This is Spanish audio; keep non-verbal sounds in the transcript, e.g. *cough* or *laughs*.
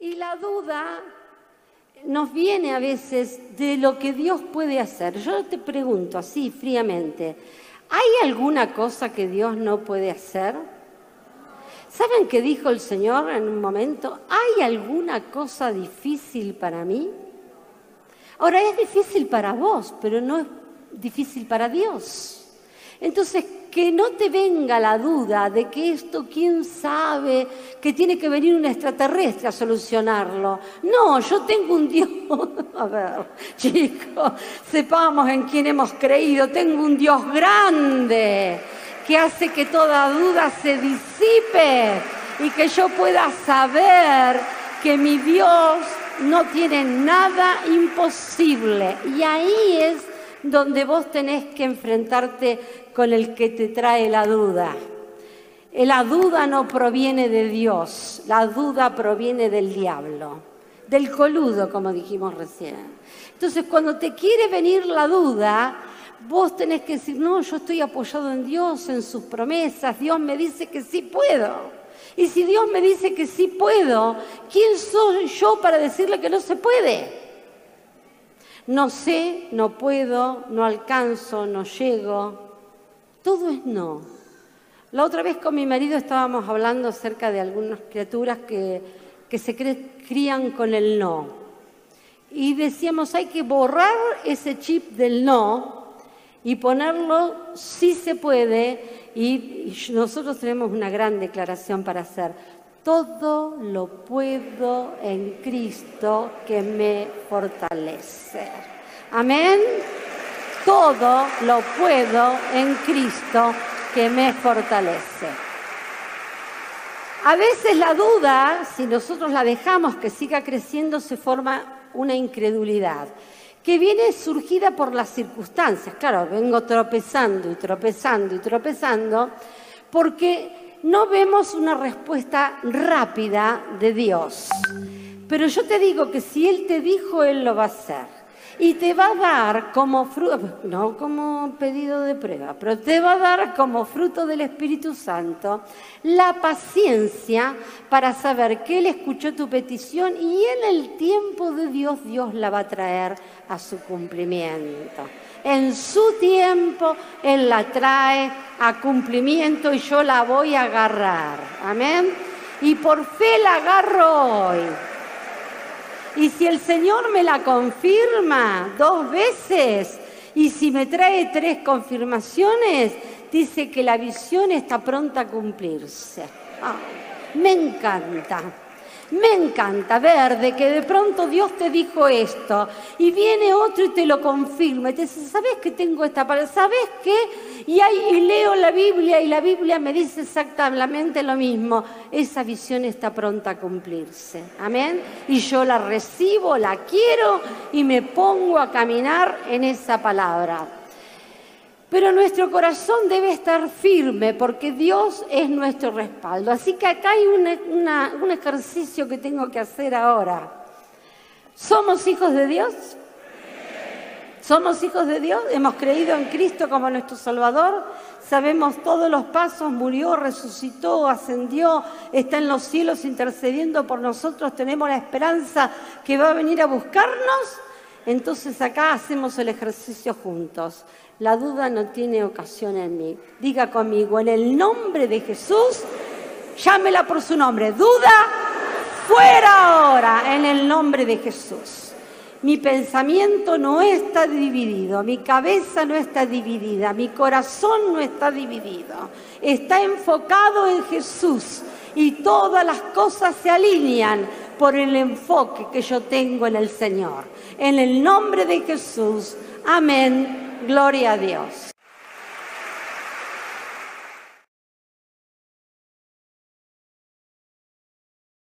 Y la duda nos viene a veces de lo que Dios puede hacer. Yo te pregunto así fríamente, ¿hay alguna cosa que Dios no puede hacer? ¿Saben qué dijo el Señor en un momento? ¿Hay alguna cosa difícil para mí? Ahora es difícil para vos, pero no es difícil para Dios. Entonces, que no te venga la duda de que esto, quién sabe, que tiene que venir un extraterrestre a solucionarlo. No, yo tengo un Dios. *laughs* A ver, chicos, sepamos en quién hemos creído. Tengo un Dios grande que hace que toda duda se disipe y que yo pueda saber que mi Dios no tiene nada imposible. Y ahí es donde vos tenés que enfrentarte con el que te trae la duda. La duda no proviene de Dios, la duda proviene del diablo, del coludo, como dijimos recién. Entonces, cuando te quiere venir la duda, vos tenés que decir, no, yo estoy apoyado en Dios, en sus promesas, Dios me dice que sí puedo. Y si Dios me dice que sí puedo, ¿quién soy yo para decirle que no se puede? No sé, no puedo, no alcanzo, no llego. Todo es no. La otra vez con mi marido estábamos hablando acerca de algunas criaturas que, que se crían con el no. Y decíamos, hay que borrar ese chip del no y ponerlo si se puede. Y nosotros tenemos una gran declaración para hacer. Todo lo puedo en Cristo que me fortalece. Amén todo lo puedo en Cristo que me fortalece. A veces la duda, si nosotros la dejamos que siga creciendo, se forma una incredulidad que viene surgida por las circunstancias. Claro, vengo tropezando y tropezando y tropezando porque no vemos una respuesta rápida de Dios. Pero yo te digo que si Él te dijo, Él lo va a hacer y te va a dar como fruto, no como pedido de prueba, pero te va a dar como fruto del Espíritu Santo la paciencia para saber que Él escuchó tu petición y en el tiempo de Dios Dios la va a traer a su cumplimiento. En su tiempo Él la trae a cumplimiento y yo la voy a agarrar. Amén. Y por fe la agarro hoy. Y si el Señor me la confirma dos veces y si me trae tres confirmaciones, dice que la visión está pronta a cumplirse. Ah, me encanta. Me encanta ver de que de pronto Dios te dijo esto y viene otro y te lo confirma y te dice, ¿sabes que tengo esta palabra? ¿Sabes qué? Y, ahí, leo la Biblia y la Biblia me dice exactamente lo mismo. Esa visión está pronta a cumplirse. Amén. Y yo la recibo, la quiero y me pongo a caminar en esa palabra. Pero nuestro corazón debe estar firme porque Dios es nuestro respaldo. Así que acá hay un ejercicio que tengo que hacer ahora. ¿Somos hijos de Dios? ¿Somos hijos de Dios? ¿Hemos creído en Cristo como nuestro Salvador? Sabemos todos los pasos, murió, resucitó, ascendió, está en los cielos intercediendo por nosotros, tenemos la esperanza que va a venir a buscarnos. Entonces acá hacemos el ejercicio juntos. La duda no tiene ocasión en mí. Diga conmigo, en el nombre de Jesús, llámela por su nombre. Duda, fuera ahora, en el nombre de Jesús. Mi pensamiento no está dividido, mi cabeza no está dividida, mi corazón no está dividido. Está enfocado en Jesús y todas las cosas se alinean por el enfoque que yo tengo en el Señor. En el nombre de Jesús. Amén. Gloria a Dios.